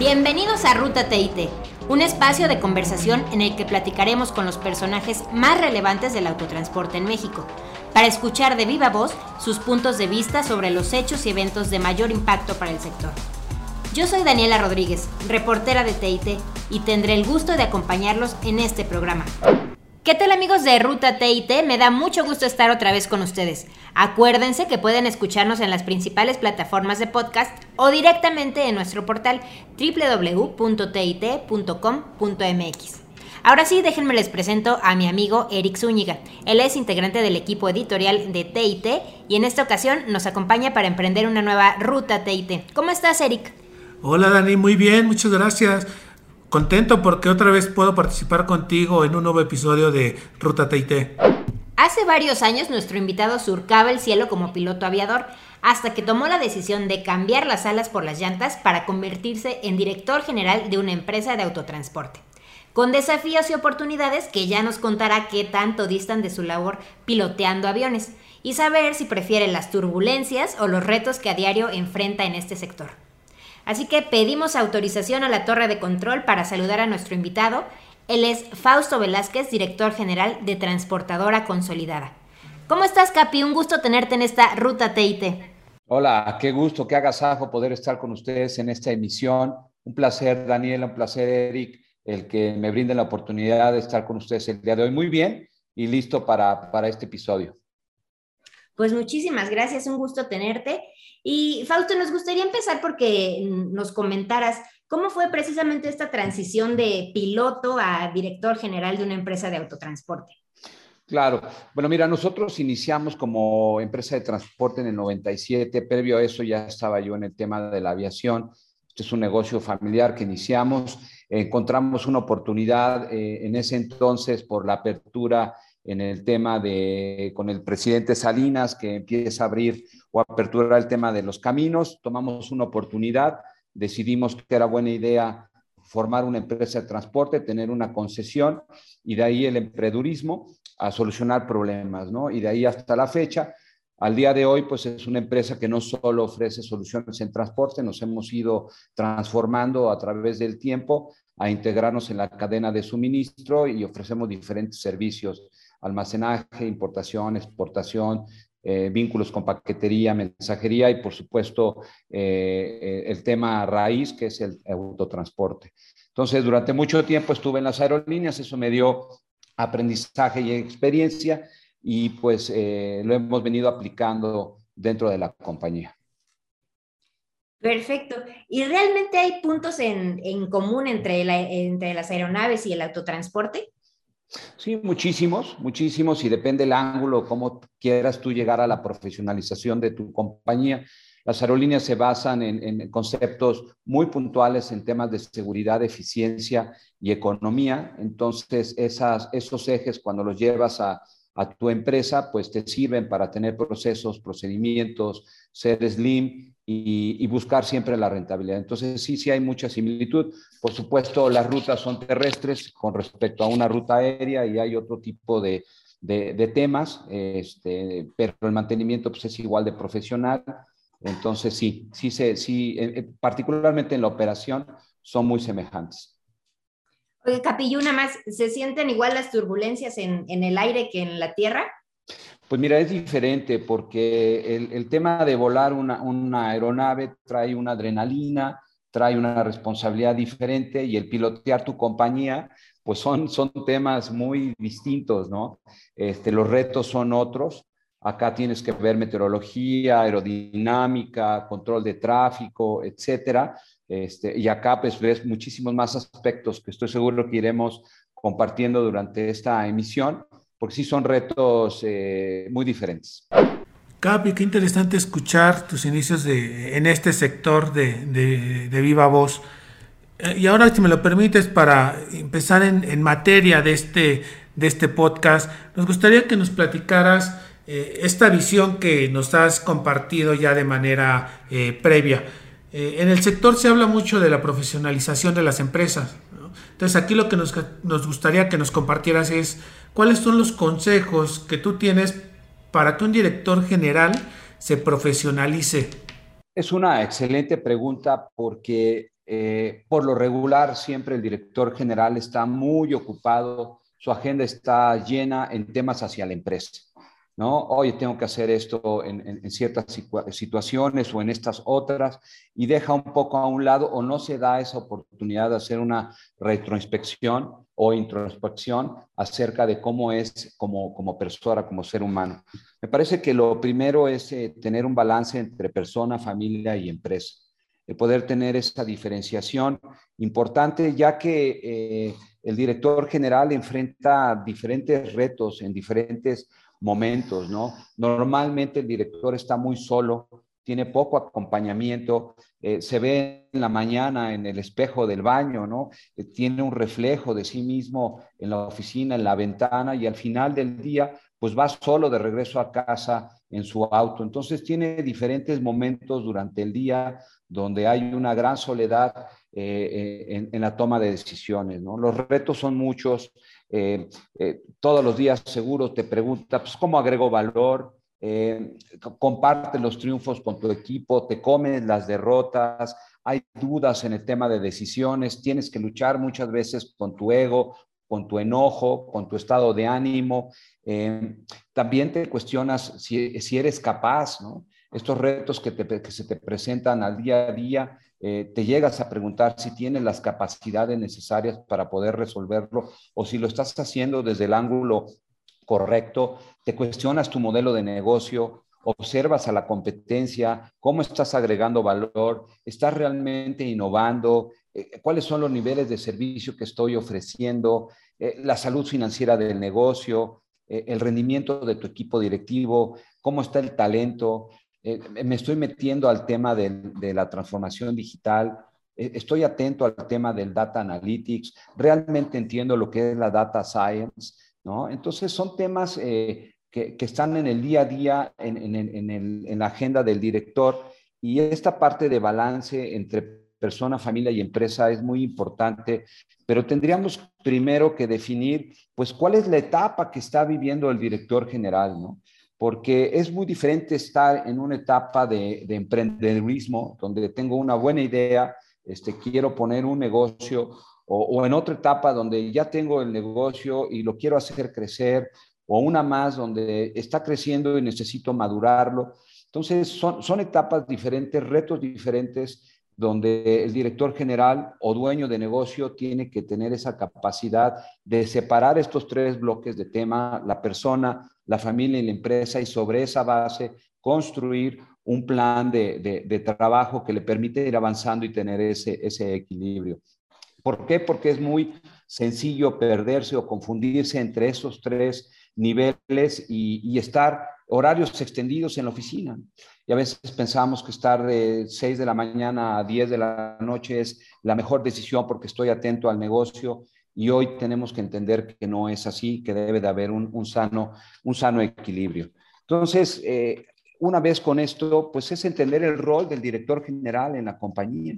Bienvenidos a Ruta TIT, un espacio de conversación en el que platicaremos con los personajes más relevantes del autotransporte en México, para escuchar de viva voz sus puntos de vista sobre los hechos y eventos de mayor impacto para el sector. Yo soy Daniela Rodríguez, reportera de TIT, y tendré el gusto de acompañarlos en este programa. ¿Qué tal amigos de Ruta TIT? Me da mucho gusto estar otra vez con ustedes. Acuérdense que pueden escucharnos en las principales plataformas de podcast o directamente en nuestro portal www.tit.com.mx. Ahora sí, déjenme les presento a mi amigo Eric Zúñiga. Él es integrante del equipo editorial de TIT y en esta ocasión nos acompaña para emprender una nueva ruta TIT. ¿Cómo estás, Eric? Hola, Dani, muy bien, muchas gracias. Contento porque otra vez puedo participar contigo en un nuevo episodio de Ruta TIT. Hace varios años nuestro invitado surcaba el cielo como piloto aviador, hasta que tomó la decisión de cambiar las alas por las llantas para convertirse en director general de una empresa de autotransporte. Con desafíos y oportunidades que ya nos contará qué tanto distan de su labor piloteando aviones y saber si prefiere las turbulencias o los retos que a diario enfrenta en este sector. Así que pedimos autorización a la torre de control para saludar a nuestro invitado. Él es Fausto Velázquez, director general de Transportadora Consolidada. ¿Cómo estás, Capi? Un gusto tenerte en esta ruta TIT. Hola, qué gusto, qué agasajo poder estar con ustedes en esta emisión. Un placer, Daniela, un placer, Eric, el que me brinden la oportunidad de estar con ustedes el día de hoy. Muy bien y listo para, para este episodio. Pues muchísimas gracias, un gusto tenerte. Y Fausto, nos gustaría empezar porque nos comentaras cómo fue precisamente esta transición de piloto a director general de una empresa de autotransporte. Claro. Bueno, mira, nosotros iniciamos como empresa de transporte en el 97. Previo a eso ya estaba yo en el tema de la aviación. Este es un negocio familiar que iniciamos. Encontramos una oportunidad eh, en ese entonces por la apertura en el tema de, con el presidente Salinas, que empieza a abrir o aperturar el tema de los caminos, tomamos una oportunidad, decidimos que era buena idea formar una empresa de transporte, tener una concesión y de ahí el emprendurismo a solucionar problemas, ¿no? Y de ahí hasta la fecha, al día de hoy, pues es una empresa que no solo ofrece soluciones en transporte, nos hemos ido transformando a través del tiempo a integrarnos en la cadena de suministro y ofrecemos diferentes servicios almacenaje, importación, exportación, eh, vínculos con paquetería, mensajería y por supuesto eh, eh, el tema raíz que es el autotransporte. Entonces, durante mucho tiempo estuve en las aerolíneas, eso me dio aprendizaje y experiencia y pues lo hemos venido aplicando dentro de la compañía. Perfecto. ¿Y realmente hay puntos en, en común entre, entre las aeronaves y el autotransporte? Sí, muchísimos, muchísimos, y depende el ángulo, cómo quieras tú llegar a la profesionalización de tu compañía. Las aerolíneas se basan en, conceptos muy puntuales en temas de seguridad, eficiencia y economía. Entonces, esos ejes, cuando los llevas a, a tu empresa, pues te sirven para tener procesos, procedimientos, ser slim y, buscar siempre la rentabilidad. Entonces, sí, sí hay mucha similitud. Por supuesto, las rutas son terrestres con respecto a una ruta aérea y hay otro tipo de, de, temas, este, pero el mantenimiento pues, es igual de profesional. Entonces, sí, sí, sí, sí particularmente en la operación, son muy semejantes. Oye, una más, ¿se sienten igual las turbulencias en, el aire que en la tierra? Pues mira, es diferente porque el, tema de volar una, aeronave trae una adrenalina, trae una responsabilidad diferente y el pilotear tu compañía, pues son, son temas muy distintos, ¿no? Este, los retos son otros. Acá tienes que ver meteorología, aerodinámica, control de tráfico, etcétera. Este, y acá pues ves muchísimos más aspectos que estoy seguro que iremos compartiendo durante esta emisión porque sí son retos eh, muy diferentes. Capi, qué interesante escuchar tus inicios de, en este sector de, de, Viva Voz. Eh, y ahora, si me lo permites, para empezar en, en, materia de este, de este podcast, nos gustaría que nos platicaras eh, esta visión que nos has compartido ya de manera previa. En el sector se habla mucho de la profesionalización de las empresas. Entonces, aquí lo que nos, nos gustaría que nos compartieras es ¿Cuáles son los consejos que tú tienes para que un director general se profesionalice? Es una excelente pregunta porque Eh, por lo regular, siempre el director general está muy ocupado, su agenda está llena en temas hacia la empresa. ¿No? Oye, tengo que hacer esto en, ciertas situaciones o en estas otras, y deja un poco a un lado o no se da esa oportunidad de hacer una retroinspección o introspección acerca de cómo es como, como persona, como ser humano. Me parece que lo primero es eh, tener un balance entre persona, familia y empresa. El poder tener esa diferenciación importante, ya que eh, el director general enfrenta diferentes retos en diferentes momentos, ¿no? Normalmente el director está muy solo, tiene poco acompañamiento, eh, se ve en la mañana en el espejo del baño, ¿no? Eh, tiene un reflejo de sí mismo en la oficina, en la ventana y al final del día, pues va solo de regreso a casa en su auto. Entonces tiene diferentes momentos durante el día donde hay una gran soledad eh, en, en, la toma de decisiones, ¿no? Los retos son muchos, eh, eh, todos los días seguro te pregunta, pues, ¿cómo agrego valor? Eh, comparte los triunfos con tu equipo, te comes las derrotas, hay dudas en el tema de decisiones, tienes que luchar muchas veces con tu ego, con tu enojo, con tu estado de ánimo. también te cuestionas si, eres capaz, ¿no? Estos retos que se te presentan al día a día, eh, te llegas a preguntar si tienes las capacidades necesarias para poder resolverlo o si lo estás haciendo desde el ángulo correcto, te cuestionas tu modelo de negocio, observas a la competencia, cómo estás agregando valor, estás realmente innovando, eh, cuáles son los niveles de servicio que estoy ofreciendo, eh, la salud financiera del negocio, el rendimiento de tu equipo directivo, cómo está el talento, eh, me estoy metiendo al tema de, la transformación digital, eh, estoy atento al tema del data analytics, realmente entiendo lo que es la data science, ¿no? Entonces son temas eh, que, están en el día a día, en, la agenda del director y esta parte de balance entre persona, familia y empresa es muy importante, pero tendríamos primero que definir, pues, cuál es la etapa que está viviendo el director general, ¿no? Porque es muy diferente estar en una etapa de, de emprendedurismo, donde tengo una buena idea, este, quiero poner un negocio, o, o, en otra etapa donde ya tengo el negocio y lo quiero hacer crecer, o una más donde está creciendo y necesito madurarlo. Entonces, son, son etapas diferentes, retos diferentes, donde el director general o dueño de negocio tiene que tener esa capacidad de separar estos tres bloques de tema, la persona, la familia y la empresa, y sobre esa base construir un plan de, trabajo que le permite ir avanzando y tener ese, ese equilibrio. ¿Por qué? Porque es muy sencillo perderse o confundirse entre esos tres niveles y, y estar horarios extendidos en la oficina. Y a veces pensamos que estar de 6 de la mañana a 10 de la noche es la mejor decisión porque estoy atento al negocio y hoy tenemos que entender que no es así, que debe de haber un, sano, un sano equilibrio. Entonces, eh, una vez con esto, pues es entender el rol del director general en la compañía.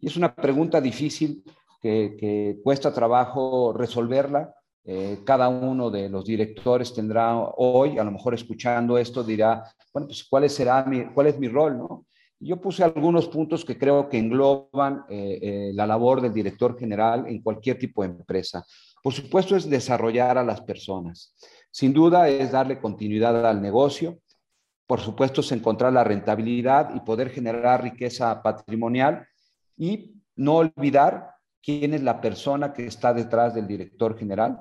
Y es una pregunta difícil que, cuesta trabajo resolverla. Eh, cada uno de los directores tendrá hoy, a lo mejor escuchando esto, dirá, bueno, pues ¿cuál, será mi, cuál es mi rol? ¿no? Yo puse algunos puntos que creo que engloban eh, eh, la labor del director general en cualquier tipo de empresa. Por supuesto, es desarrollar a las personas. Sin duda, es darle continuidad al negocio. Por supuesto, es encontrar la rentabilidad y poder generar riqueza patrimonial. Y no olvidar quién es la persona que está detrás del director general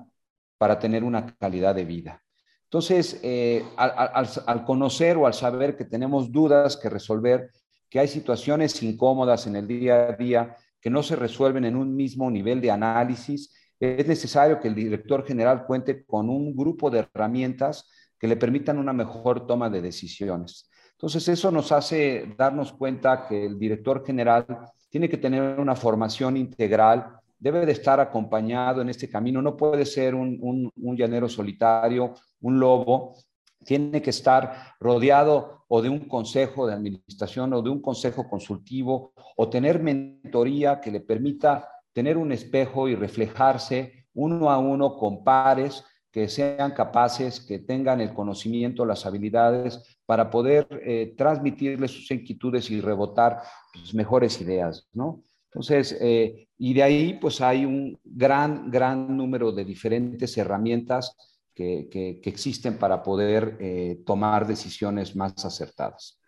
para tener una calidad de vida. Entonces, eh, al, al, conocer o al saber que tenemos dudas que resolver, que hay situaciones incómodas en el día a día que no se resuelven en un mismo nivel de análisis, es necesario que el director general cuente con un grupo de herramientas que le permitan una mejor toma de decisiones. Entonces, eso nos hace darnos cuenta que el director general tiene que tener una formación integral, debe de estar acompañado en este camino, no puede ser un, un, un llanero solitario, un lobo, tiene que estar rodeado o de un consejo de administración o de un consejo consultivo o tener mentoría que le permita tener un espejo y reflejarse uno a uno con pares que sean capaces, que tengan el conocimiento, las habilidades para poder eh, transmitirles sus inquietudes y rebotar sus mejores ideas, ¿no? Entonces, eh, y de ahí pues hay un gran, gran número de diferentes herramientas que, existen para poder eh, tomar decisiones más acertadas.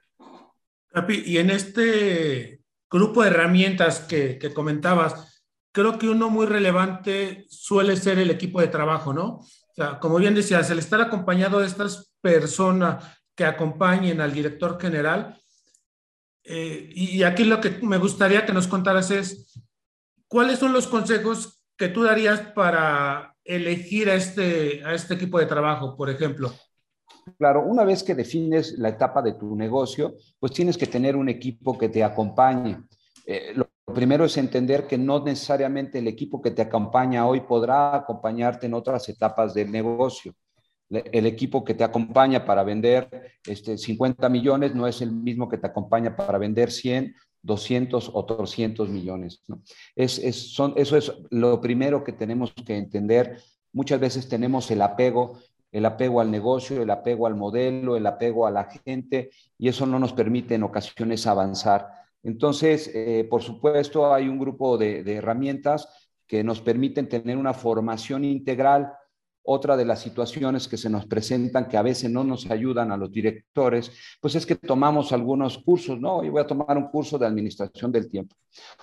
Y en este grupo de herramientas que, que comentabas, creo que uno muy relevante suele ser el equipo de trabajo, ¿no? O sea, como bien decías, el estar acompañado de estas personas que acompañen al director general, eh, y aquí lo que me gustaría que nos contaras es, ¿cuáles son los consejos que tú darías para elegir a este, a este equipo de trabajo, por ejemplo? Claro, una vez que defines la etapa de tu negocio, pues tienes que tener un equipo que te acompañe. Eh, lo primero es entender que no necesariamente el equipo que te acompaña hoy podrá acompañarte en otras etapas del negocio el equipo que te acompaña para vender este, 50 millones no es el mismo que te acompaña para vender 100, 200 o 300 millones. Es, es, son, eso es lo primero que tenemos que entender. Muchas veces tenemos el apego, el apego al negocio, el apego al modelo, el apego a la gente, y eso no nos permite en ocasiones avanzar. Entonces, eh, por supuesto, hay un grupo de herramientas que nos permiten tener una formación integral otra de las situaciones que se nos presentan que a veces no nos ayudan a los directores, pues es que tomamos algunos cursos, ¿no? Y voy a tomar un curso de administración del tiempo,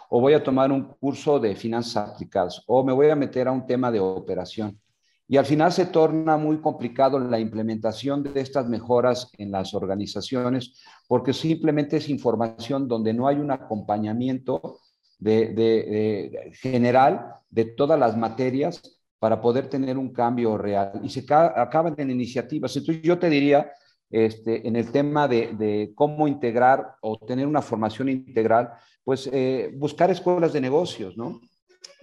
o voy a tomar un curso de finanzas aplicadas, o me voy a meter a un tema de operación. Y al final se torna muy complicado la implementación de estas mejoras en las organizaciones, porque simplemente es información donde no hay un acompañamiento de, general de todas las materias para poder tener un cambio real. Y se acaban en iniciativas. Entonces yo te diría, este, en el tema de, cómo integrar o tener una formación integral, pues eh, buscar escuelas de negocios, ¿no?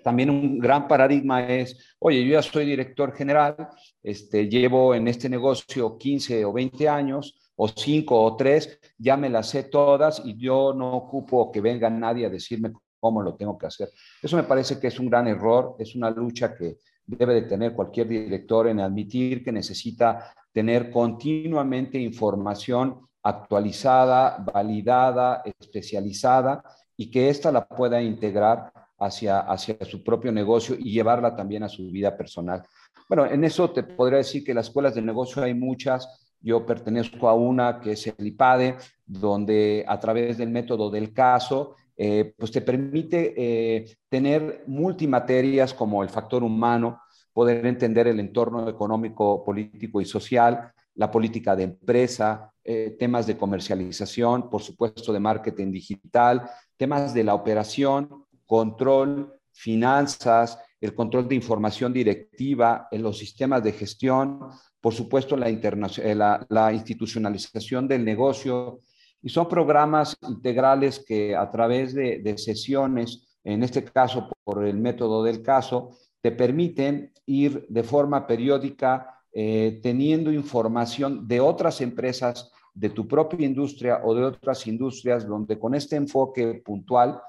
También un gran paradigma es, oye, yo ya soy director general, este, llevo en este negocio 15 o 20 años, o 5 o 3, ya me las sé todas y yo no ocupo que venga nadie a decirme cómo lo tengo que hacer. Eso me parece que es un gran error, es una lucha que debe de tener cualquier director en admitir que necesita tener continuamente información actualizada, validada, especializada y que ésta la pueda integrar hacia, hacia su propio negocio y llevarla también a su vida personal. Bueno, en eso te podría decir que las escuelas de negocio hay muchas. Yo pertenezco a una que es el IPADE, donde a través del método del caso eh, pues te permite eh, tener multimaterias como el factor humano, poder entender el entorno económico, político y social, la política de empresa, eh, temas de comercialización, por supuesto de marketing digital, temas de la operación, control, finanzas, el control de información directiva, en los sistemas de gestión, por supuesto la, la institucionalización del negocio, y son programas integrales que a través de, sesiones, en este caso por el método del caso, te permiten ir de forma periódica eh, teniendo información de otras empresas, de tu propia industria o de otras industrias, donde con este enfoque puntual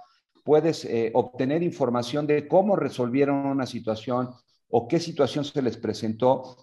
puedes eh, obtener información de cómo resolvieron una situación o qué situación se les presentó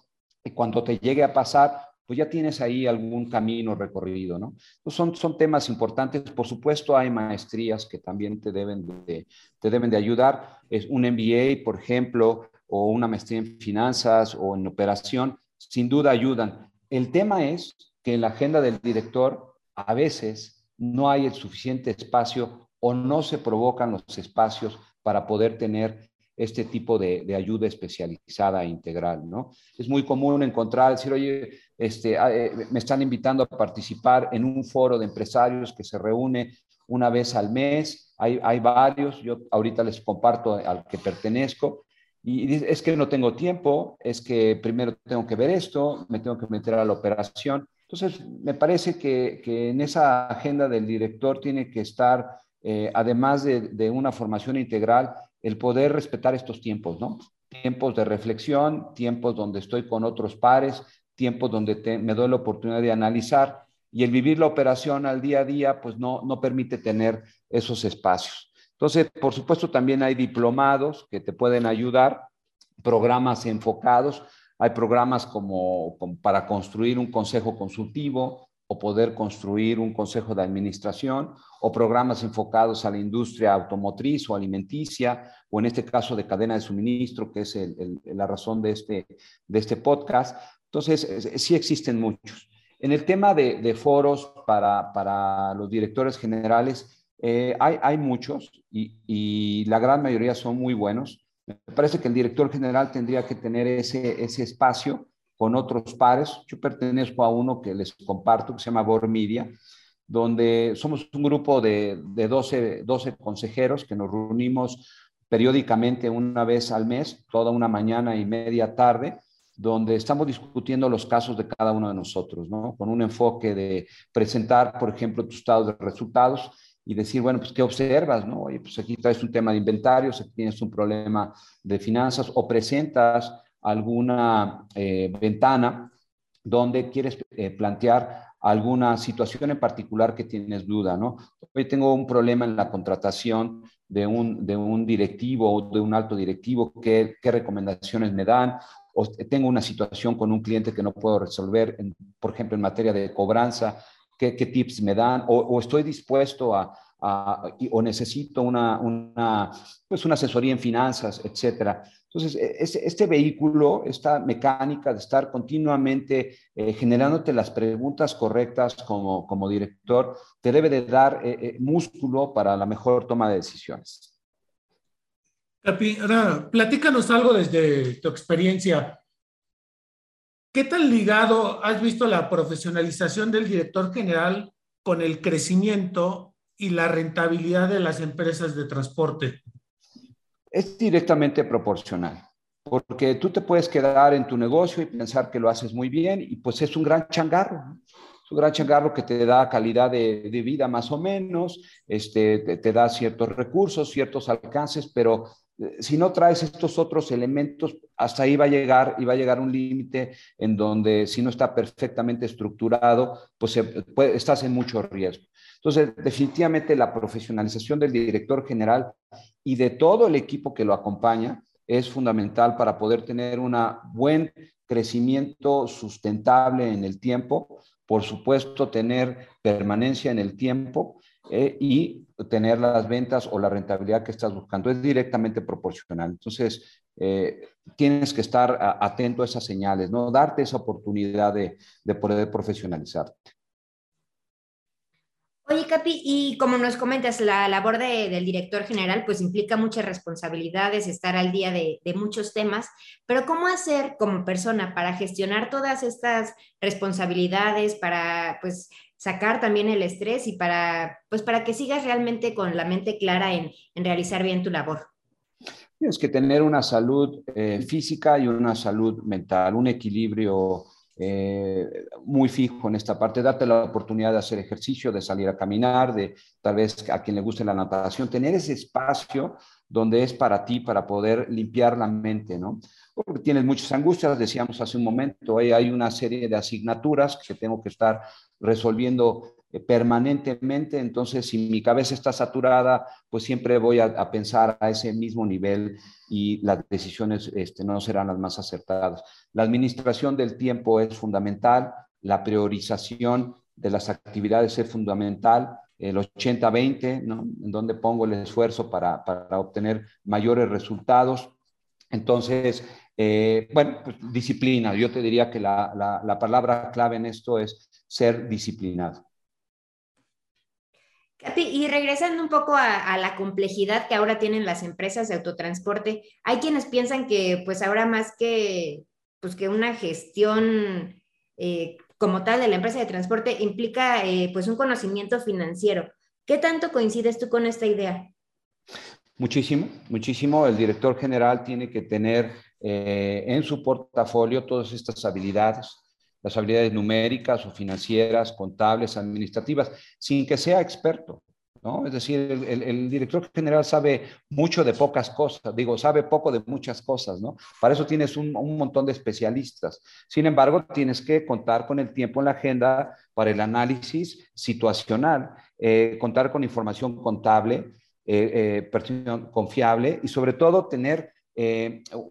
y cuando te llegue a pasar, pues ya tienes ahí algún camino recorrido, ¿no? son, son temas importantes. Por supuesto, hay maestrías que también te deben de, te deben de ayudar. Es un MBA, por ejemplo, o una maestría en finanzas o en operación, sin duda ayudan. El tema es que en la agenda del director a veces no hay el suficiente espacio o no se provocan los espacios para poder tener este tipo de, ayuda especializada e integral, ¿no? Es muy común encontrar, decir, oye, este, ah, eh, me están invitando a participar en un foro de empresarios que se reúne una vez al mes, hay, hay varios, yo ahorita les comparto al que pertenezco, y es que no tengo tiempo, es que primero tengo que ver esto, me tengo que meter a la operación. Entonces, me parece que, que en esa agenda del director tiene que estar, eh, además de, de, una formación integral, el poder respetar estos tiempos, ¿no? Tiempos de reflexión, tiempos donde estoy con otros pares, tiempos donde me doy la oportunidad de analizar y el vivir la operación al día a día, pues no, no permite tener esos espacios. Entonces, por supuesto, también hay diplomados que te pueden ayudar, programas enfocados. Hay programas como, para construir un consejo consultivo, o poder construir un consejo de administración o programas enfocados a la industria automotriz o alimenticia, o en este caso de cadena de suministro, que es la razón de este, de este podcast. Entonces, sí existen muchos. En el tema de, foros para, para, los directores generales, eh, hay, hay, muchos y, y, la gran mayoría son muy buenos. Me parece que el director general tendría que tener ese, ese espacio con otros pares. Yo pertenezco a uno que les comparto, que se llama Bor Media, donde somos un grupo de, de 12, 12 consejeros que nos reunimos periódicamente una vez al mes, toda una mañana y media tarde, donde estamos discutiendo los casos de cada uno de nosotros, ¿no? Con un enfoque de presentar, por ejemplo, tus estados de resultados y decir, bueno, pues, ¿qué observas, no? Oye, pues aquí traes un tema de inventarios, aquí tienes un problema de finanzas o presentas alguna eh, ventana donde quieres eh, plantear alguna situación en particular que tienes duda, ¿no? Hoy tengo un problema en la contratación de un, de un directivo o de un alto directivo, ¿qué, qué recomendaciones me dan? o tengo una situación con un cliente que no puedo resolver, por ejemplo, en materia de cobranza, ¿qué, tips me dan? O, estoy dispuesto a, o necesito una, una, pues una asesoría en finanzas, etcétera. Entonces, e, este, vehículo, esta mecánica de estar continuamente eh, generándote las preguntas correctas como, director, te debe de dar eh, eh, músculo para la mejor toma de decisiones. Capi, platícanos algo desde tu experiencia. ¿Qué tan ligado has visto la profesionalización del director general con el crecimiento y la rentabilidad de las empresas de transporte? Es directamente proporcional, porque tú te puedes quedar en tu negocio y pensar que lo haces muy bien y pues es un gran changarro. Es un gran changarro que te da calidad de, vida más o menos, este, te, te, da ciertos recursos, ciertos alcances, pero si no traes estos otros elementos, hasta ahí va a llegar y va a llegar un límite en donde si no está perfectamente estructurado, pues estás en mucho riesgo. Entonces, definitivamente la profesionalización del director general y de todo el equipo que lo acompaña es fundamental para poder tener un buen crecimiento sustentable en el tiempo, por supuesto, tener permanencia en el tiempo eh, y tener las ventas o la rentabilidad que estás buscando. Es directamente proporcional. Entonces, eh, tienes que estar atento a esas señales, ¿no? Darte esa oportunidad de, de poder profesionalizarte. Oye, Capi, y como nos comentas, la labor de, del director general pues implica muchas responsabilidades, estar al día de, de, muchos temas, pero ¿cómo hacer como persona para gestionar todas estas responsabilidades, para pues sacar también el estrés y para, pues, para que sigas realmente con la mente clara en, en realizar bien tu labor? Tienes que tener una salud eh, física y una salud mental, un equilibrio eh, muy fijo en esta parte, date la oportunidad de hacer ejercicio, de salir a caminar, de tal vez a quien le guste la natación, tener ese espacio donde es para ti, para poder limpiar la mente, ¿no? Porque tienes muchas angustias, decíamos hace un momento, hay una serie de asignaturas que tengo que estar resolviendo permanentemente, entonces si mi cabeza está saturada, pues siempre voy a, pensar a ese mismo nivel y las decisiones este, no serán las más acertadas. La administración del tiempo es fundamental, la priorización de las actividades es fundamental, el 80-20, ¿no? en donde pongo el esfuerzo para, para obtener mayores resultados. Entonces, eh, bueno, pues, disciplina. Yo te diría que la, la, palabra clave en esto es ser disciplinado. Y regresando un poco a, la complejidad que ahora tienen las empresas de autotransporte, hay quienes piensan que pues ahora más que, pues, que una gestión eh, como tal de la empresa de transporte implica eh, pues un conocimiento financiero. ¿Qué tanto coincides tú con esta idea? Muchísimo, muchísimo. El director general tiene que tener eh, en su portafolio todas estas habilidades, las habilidades numéricas o financieras, contables, administrativas, sin que sea experto. ¿no? Es decir, el, director general sabe mucho de pocas cosas, digo, sabe poco de muchas cosas, ¿no? Para eso tienes un, montón de especialistas. Sin embargo, tienes que contar con el tiempo en la agenda para el análisis situacional, eh, contar con información contable, eh, eh, confiable y sobre todo tener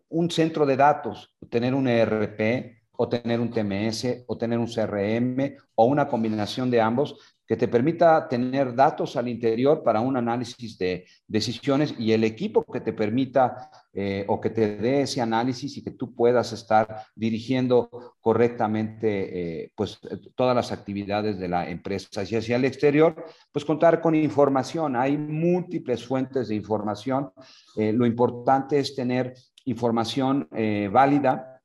un centro de datos, tener un ERP o tener un TMS o tener un CRM o una combinación de ambos que te permita tener datos al interior para un análisis de decisiones y el equipo que te permita eh, o que te dé ese análisis y que tú puedas estar dirigiendo correctamente eh, pues todas las actividades de la empresa. Y hacia el exterior, pues contar con información. Hay múltiples fuentes de información. Eh, lo importante es tener información válida,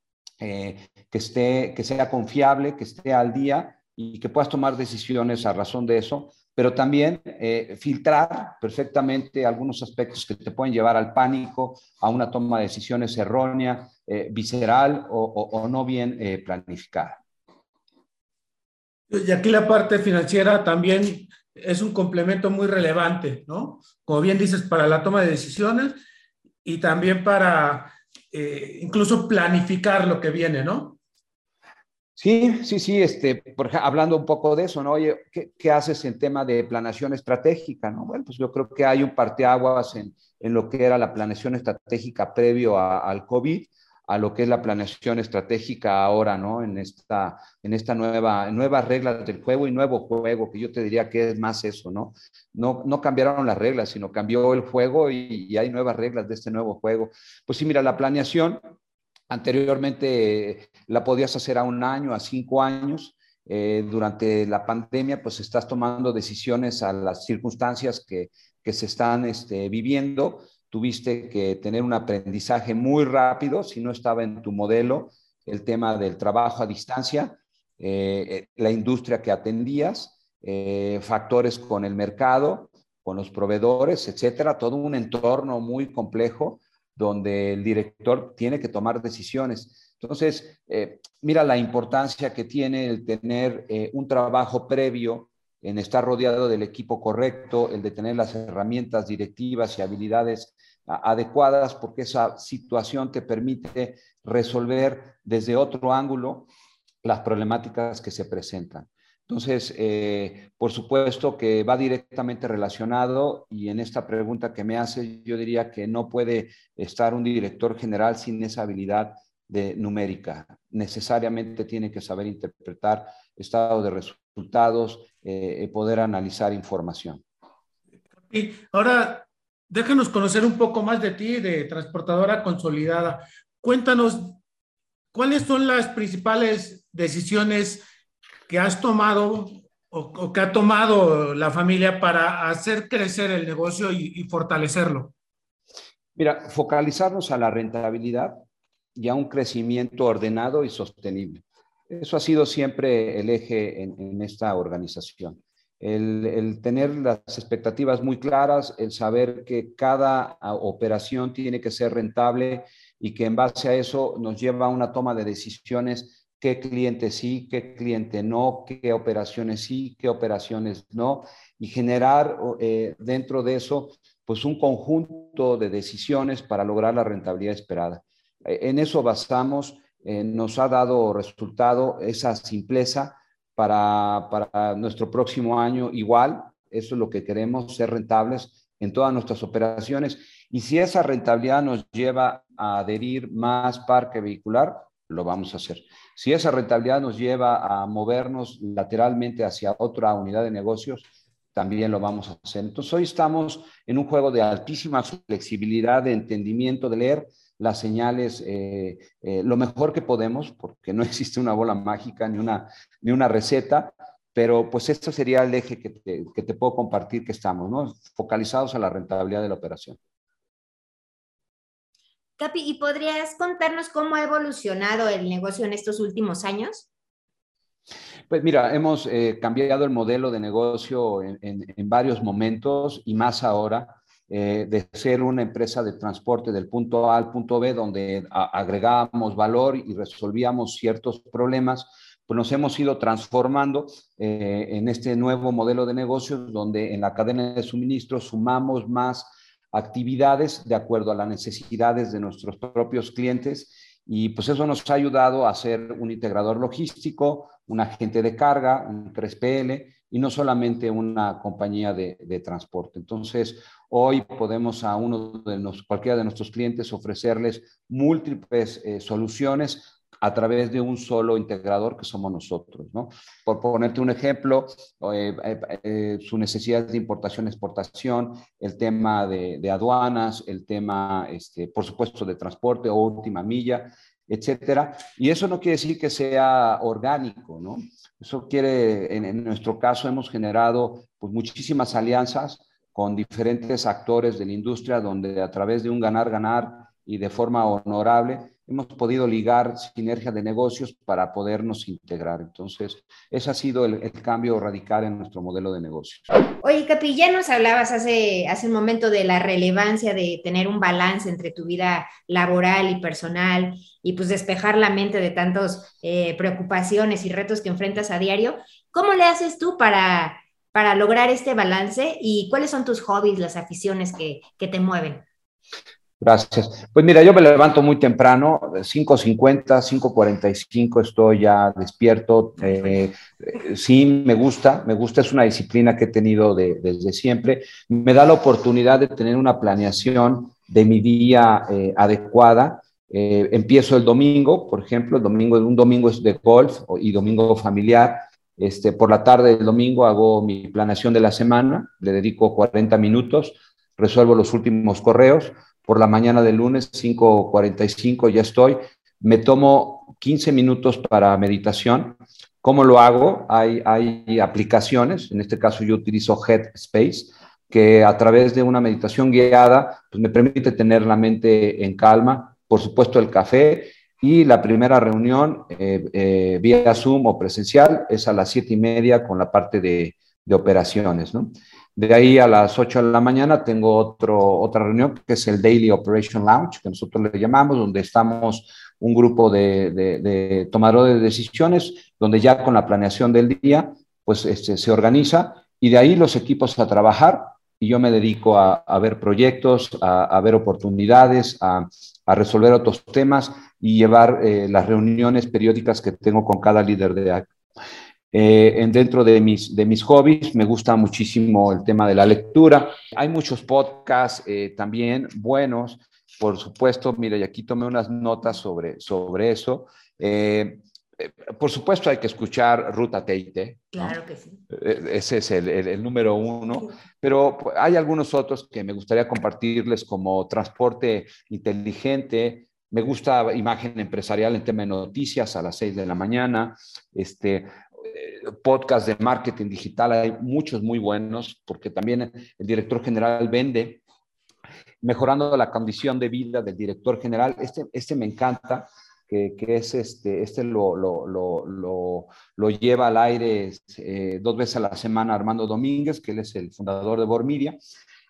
que, esté, que sea confiable, que esté al día y que puedas tomar decisiones a razón de eso, pero también eh, filtrar perfectamente algunos aspectos que te pueden llevar al pánico, a una toma de decisiones errónea, eh, visceral o, no bien eh, planificada. Y aquí la parte financiera también es un complemento muy relevante, ¿no? Como bien dices, para la toma de decisiones y también para incluso planificar lo que viene, ¿no? Sí, sí, sí, este, por, hablando un poco de eso, ¿no? Oye, ¿qué, haces en tema de planeación estratégica, no? Bueno, pues yo creo que hay un parteaguas en, en lo que era la planeación estratégica previo al COVID, a lo que es la planeación estratégica ahora, ¿no? En esta, en esta nueva, nuevas reglas del juego y nuevo juego, que yo te diría que es más eso, ¿no? No, no cambiaron las reglas, sino cambió el juego y, y hay nuevas reglas de este nuevo juego. Pues sí, mira, la planeación Anteriormente la podías hacer a un año, a cinco años. Eh, durante la pandemia, pues estás tomando decisiones a las circunstancias que, se están este, viviendo. Tuviste que tener un aprendizaje muy rápido, si no estaba en tu modelo, el tema del trabajo a distancia, eh, eh, la industria que atendías, factores con el mercado, con los proveedores, etcétera, todo un entorno muy complejo donde el director tiene que tomar decisiones. Entonces, eh, mira la importancia que tiene el tener eh, un trabajo previo en estar rodeado del equipo correcto, el de tener las herramientas directivas y habilidades adecuadas, porque esa situación te permite resolver desde otro ángulo las problemáticas que se presentan. Entonces, eh, por supuesto que va directamente relacionado y en esta pregunta que me hace, yo diría que no puede estar un director general sin esa habilidad de numérica. Necesariamente tiene que saber interpretar estados de resultados, eh, y poder analizar información. Y ahora, déjanos conocer un poco más de ti, de transportadora consolidada. Cuéntanos, ¿cuáles son las principales decisiones? Que has tomado o, que ha tomado la familia para hacer crecer el negocio y, fortalecerlo? Mira, focalizarnos a la rentabilidad y a un crecimiento ordenado y sostenible. Eso ha sido siempre el eje en, esta organización. El, el, tener las expectativas muy claras, el saber que cada operación tiene que ser rentable y que en base a eso nos lleva a una toma de decisiones qué cliente sí, qué cliente no, qué operaciones sí, qué operaciones no, y generar eh, dentro de eso pues un conjunto de decisiones para lograr la rentabilidad esperada. Eh, en eso basamos, eh, nos ha dado resultado esa simpleza para, para nuestro próximo año igual, eso es lo que queremos, ser rentables en todas nuestras operaciones. Y si esa rentabilidad nos lleva a adherir más parque vehicular, lo vamos a hacer. Si esa rentabilidad nos lleva a movernos lateralmente hacia otra unidad de negocios, también lo vamos a hacer. Entonces, hoy estamos en un juego de altísima flexibilidad, de entendimiento, de leer las señales eh, eh, lo mejor que podemos, porque no existe una bola mágica ni una, ni una receta, pero pues esto sería el eje que te, que te puedo compartir que estamos, ¿no? Focalizados a la rentabilidad de la operación. Capi, ¿y podrías contarnos cómo ha evolucionado el negocio en estos últimos años? Pues mira, hemos eh, cambiado el modelo de negocio en, varios momentos y más ahora, eh, de ser una empresa de transporte del punto A al punto B, donde agregábamos valor y resolvíamos ciertos problemas, pues nos hemos ido transformando eh, en este nuevo modelo de negocio, donde en la cadena de suministro sumamos más actividades de acuerdo a las necesidades de nuestros propios clientes y pues eso nos ha ayudado a ser un integrador logístico, un agente de carga, un 3PL y no solamente una compañía de, transporte. Entonces, hoy podemos a uno de los, cualquiera de nuestros clientes ofrecerles múltiples eh, soluciones a través de un solo integrador que somos nosotros, ¿no? Por ponerte un ejemplo, eh, eh, eh, su necesidad de importación, exportación, el tema de, aduanas, el tema, este, por supuesto, de transporte o última milla, etcétera. Y eso no quiere decir que sea orgánico, ¿no? Eso quiere, en, nuestro caso, hemos generado pues, muchísimas alianzas con diferentes actores de la industria, donde a través de un ganar-ganar y de forma honorable, hemos podido ligar sinergia de negocios para podernos integrar. Entonces, ese ha sido el, cambio radical en nuestro modelo de negocios. Oye, Capi, ya nos hablabas hace, hace un momento de la relevancia de tener un balance entre tu vida laboral y personal y pues despejar la mente de tantas eh, preocupaciones y retos que enfrentas a diario. ¿Cómo le haces tú para, para lograr este balance y cuáles son tus hobbies, las aficiones que, que te mueven? Gracias. Pues mira, yo me levanto muy temprano, 5.50, 5.45 estoy ya despierto. Eh, sí, me gusta, me gusta, es una disciplina que he tenido desde siempre. Me da la oportunidad de tener una planeación de mi día eh, adecuada. Eh, empiezo el domingo, por ejemplo, el domingo, un domingo es de golf y domingo familiar. Este, por la tarde del domingo hago mi planeación de la semana, le dedico 40 minutos, resuelvo los últimos correos por la mañana del lunes, 5.45, ya estoy. Me tomo 15 minutos para meditación. ¿Cómo lo hago? Hay, aplicaciones, en este caso yo utilizo Headspace, que a través de una meditación guiada pues me permite tener la mente en calma. Por supuesto, el café y la primera reunión eh, eh, vía Zoom o presencial es a las siete y media con la parte de, de operaciones, ¿no? De ahí a las 8 de la mañana tengo otro, otra reunión que es el Daily Operation Lounge, que nosotros le llamamos, donde estamos un grupo de, de, tomadores de decisiones, donde ya con la planeación del día, pues este, se organiza y de ahí los equipos a trabajar y yo me dedico a, a ver proyectos, a, a ver oportunidades, a, resolver otros temas y llevar eh, las reuniones periódicas que tengo con cada líder de, eh, dentro de mis, de mis hobbies me gusta muchísimo el tema de la lectura. Hay muchos podcasts eh, también buenos, por supuesto. Mira, y aquí tomé unas notas sobre, sobre eso. Eh, por supuesto hay que escuchar Ruta Teite. Claro que sí. Ese es el, el, número uno. Pero hay algunos otros que me gustaría compartirles como transporte inteligente. Me gusta imagen empresarial en tema de noticias a las seis de la mañana. Este, podcast de marketing digital, hay muchos muy buenos, porque también el director general vende, mejorando la condición de vida del director general. Este, este me encanta, que, que es este, este lo, lo, lo, lo lleva al aire eh, dos veces a la semana Armando Domínguez, que él es el fundador de Bormidia.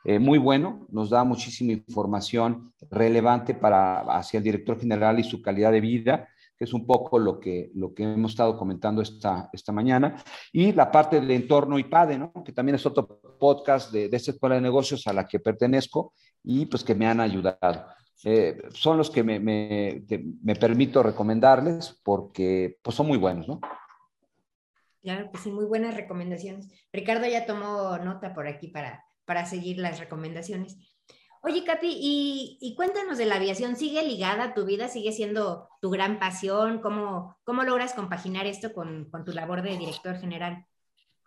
Eh, muy bueno, nos da muchísima información relevante para, hacia el director general y su calidad de vida que es un poco lo que, lo que hemos estado comentando esta, esta mañana. Y la parte del entorno IPADE, ¿no? que también es otro podcast de, de esta escuela de negocios a la que pertenezco y pues que me han ayudado. Eh, son los que me, me, me, permito recomendarles porque pues son muy buenos, ¿no? Claro, pues sí, muy buenas recomendaciones. Ricardo ya tomó nota por aquí para, para seguir las recomendaciones. Oye, Capi, y, cuéntanos de la aviación, ¿sigue ligada a tu vida? ¿Sigue siendo tu gran pasión? ¿Cómo, cómo logras compaginar esto con, tu labor de director general?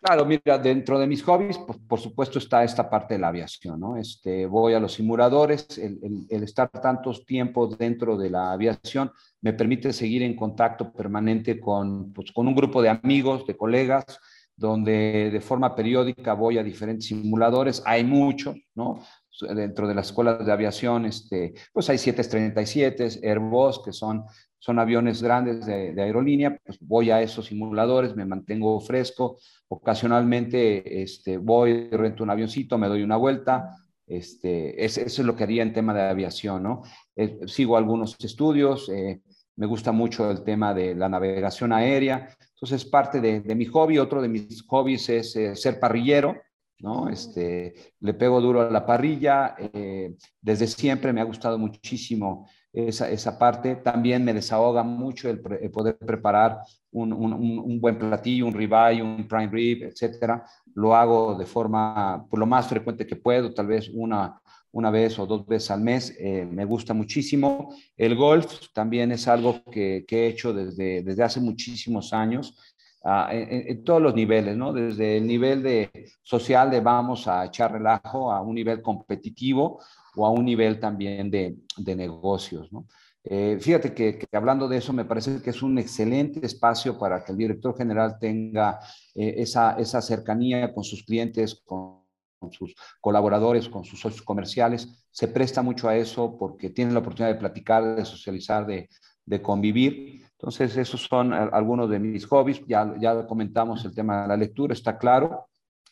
Claro, mira, dentro de mis hobbies, pues, por supuesto está esta parte de la aviación, ¿no? Este, voy a los simuladores, el, el, estar tantos tiempos dentro de la aviación me permite seguir en contacto permanente con, pues, con un grupo de amigos, de colegas, donde de forma periódica voy a diferentes simuladores, hay muchos, ¿no? Dentro de las escuelas de aviación, este, pues hay 737, Airbus, que son, son aviones grandes de, aerolínea, pues voy a esos simuladores, me mantengo fresco, ocasionalmente este, voy, rento un avioncito, me doy una vuelta, este, eso es lo que haría en tema de aviación, ¿no? Eh, sigo algunos estudios, eh, me gusta mucho el tema de la navegación aérea, entonces parte de, mi hobby, otro de mis hobbies es eh, ser parrillero, ¿no? Este, le pego duro a la parrilla, eh, desde siempre me ha gustado muchísimo esa, esa parte, también me desahoga mucho el, poder preparar un, un, un, buen platillo, un ribeye, un prime rib, etcétera, lo hago de forma, por lo más frecuente que puedo, tal vez una, una vez o dos veces al mes, eh, me gusta muchísimo. El golf también es algo que, he hecho desde, desde hace muchísimos años. En, todos los niveles, ¿no? Desde el nivel de social de vamos a echar relajo a un nivel competitivo o a un nivel también de, de negocios, ¿no? Eh, fíjate que, hablando de eso, me parece que es un excelente espacio para que el director general tenga eh, esa, esa, cercanía con sus clientes, con, sus colaboradores, con sus socios comerciales. Se presta mucho a eso porque tiene la oportunidad de platicar, de socializar, de, de convivir. Entonces, esos son algunos de mis hobbies. Ya, ya comentamos el tema de la lectura, está claro.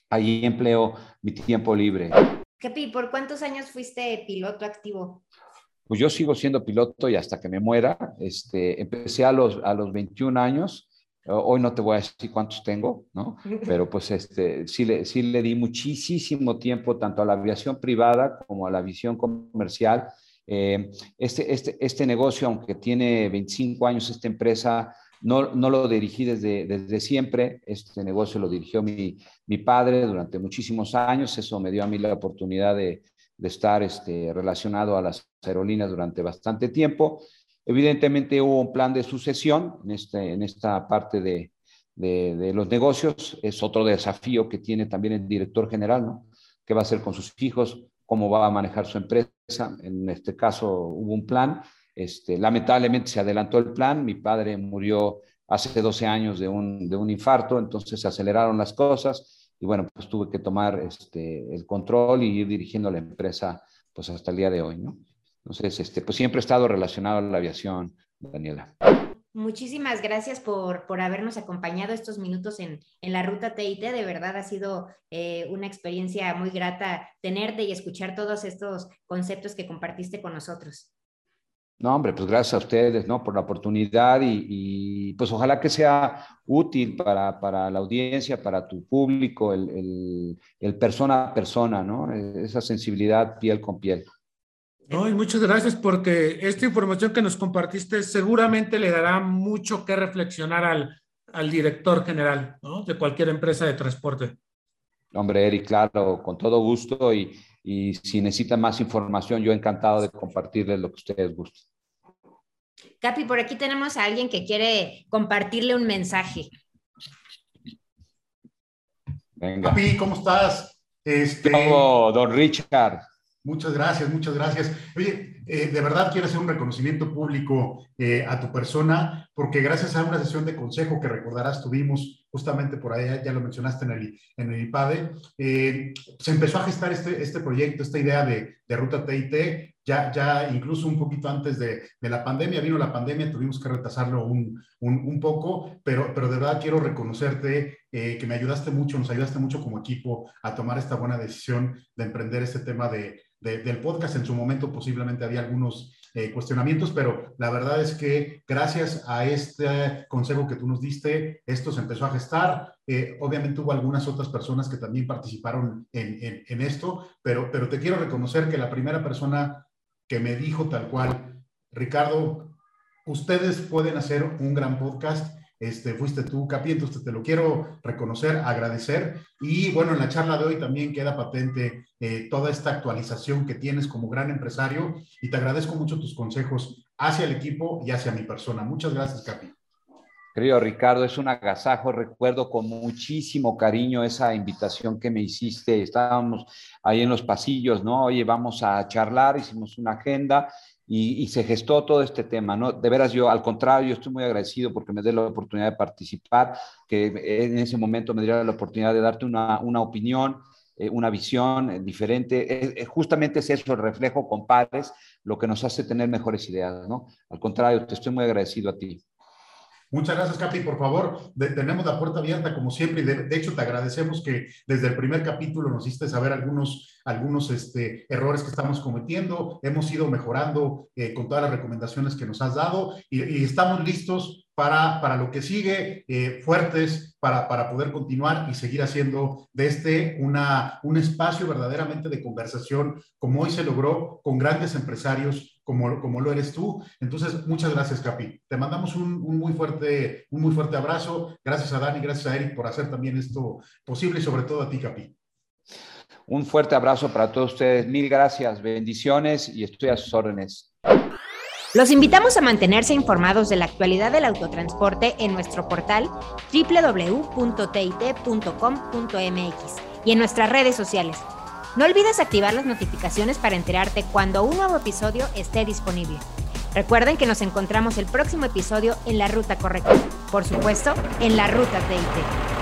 Ahí empleo mi tiempo libre. Capi, ¿por cuántos años fuiste piloto activo? pues yo sigo siendo piloto y hasta que me muera. Este, empecé a los, a los 21 años. Hoy no te voy a decir cuántos tengo, ¿no? Pero pues este, sí, le, sí le di muchísimo tiempo tanto a la aviación privada como a la visión comercial. Eh, este, este, este negocio, aunque tiene 25 años, esta empresa, no, no lo dirigí desde, desde siempre. Este negocio lo dirigió mi, mi padre durante muchísimos años. Eso me dio a mí la oportunidad de, de estar este, relacionado a las aerolíneas durante bastante tiempo. Evidentemente hubo un plan de sucesión en, este, en esta parte de, de, los negocios. Es otro desafío que tiene también el director general, ¿no? ¿Qué va a hacer con sus hijos? ¿Cómo va a manejar su empresa? En este caso hubo un plan. Este, lamentablemente se adelantó el plan. Mi padre murió hace 12 años de un, de un infarto, entonces se aceleraron las cosas y bueno, pues tuve que tomar este, el control y ir dirigiendo la empresa pues hasta el día de hoy, ¿no? Entonces, este, pues siempre he estado relacionado a la aviación, Daniela. Muchísimas gracias por, por habernos acompañado estos minutos en, en, la ruta TIT. De verdad ha sido eh, una experiencia muy grata tenerte y escuchar todos estos conceptos que compartiste con nosotros. No, hombre, pues gracias a ustedes, ¿no? Por la oportunidad y, pues ojalá que sea útil para, para, la audiencia, para tu público, el, el, persona a persona, ¿no? Esa sensibilidad piel con piel. No, y muchas gracias porque esta información que nos compartiste seguramente le dará mucho que reflexionar al, al director general, ¿no? De cualquier empresa de transporte. Hombre, Eric, claro, con todo gusto y, y si necesitan más información, yo encantado de compartirles lo que ustedes gusten. Capi, por aquí tenemos a alguien que quiere compartirle un mensaje. Venga. Capi, ¿cómo estás? Este... don Richard. Muchas gracias, muchas gracias. Oye, eh, de verdad quiero hacer un reconocimiento público eh, a tu persona, porque gracias a una sesión de consejo que recordarás tuvimos justamente por ahí, ya lo mencionaste en el, en el IPADE, eh, se empezó a gestar este, este proyecto, esta idea de, de Ruta TIT, ya, ya incluso un poquito antes de, de, la pandemia, vino la pandemia, tuvimos que retrasarlo un, un, un poco, pero, pero de verdad quiero reconocerte que me ayudaste mucho, nos ayudaste mucho como equipo a tomar esta buena decisión de emprender este tema de, del podcast. En su momento posiblemente había algunos eh, cuestionamientos, pero la verdad es que gracias a este consejo que tú nos diste, esto se empezó a gestar. Eh, obviamente hubo algunas otras personas que también participaron en, en, esto, pero, pero te quiero reconocer que la primera persona que me dijo tal cual, Ricardo, ustedes pueden hacer un gran podcast este, fuiste tú, Capi, entonces te lo quiero reconocer, agradecer. Y bueno, en la charla de hoy también queda patente eh, toda esta actualización que tienes como gran empresario y te agradezco mucho tus consejos hacia el equipo y hacia mi persona. Muchas gracias, Capi. Querido Ricardo, es un agasajo. Recuerdo con muchísimo cariño esa invitación que me hiciste. Estábamos ahí en los pasillos, ¿no? Oye, vamos a charlar, hicimos una agenda y, se gestó todo este tema, ¿no? De veras, yo al contrario, yo estoy muy agradecido porque me dé la oportunidad de participar, que en ese momento me diera la oportunidad de darte una, una opinión, eh, una visión eh, diferente. justamente es eso, el reflejo con pares, lo que nos hace tener mejores ideas, ¿no? Al contrario, te estoy muy agradecido a ti. Muchas gracias, Capi. Por favor, tenemos la puerta abierta como siempre y de, hecho te agradecemos que desde el primer capítulo nos hiciste saber algunos, algunos este, errores que estamos cometiendo. Hemos ido mejorando eh, con todas las recomendaciones que nos has dado y, estamos listos para, para, lo que sigue, eh, fuertes para, para, poder continuar y seguir haciendo de este una, un espacio verdaderamente de conversación como hoy se logró con grandes empresarios como, como lo eres tú. Entonces, muchas gracias, Capi. Te mandamos un, muy fuerte, un muy fuerte abrazo. Gracias a Dani, gracias a Eric por hacer también esto posible y sobre todo a ti, Capi. Un fuerte abrazo para todos ustedes. Mil gracias, bendiciones y estoy a sus órdenes. Los invitamos a mantenerse informados de la actualidad del autotransporte en nuestro portal www.tit.com.mx y en nuestras redes sociales. No olvides activar las notificaciones para enterarte cuando un nuevo episodio esté disponible. Recuerden que nos encontramos el próximo episodio en la ruta correcta, por supuesto, en la ruta TIT.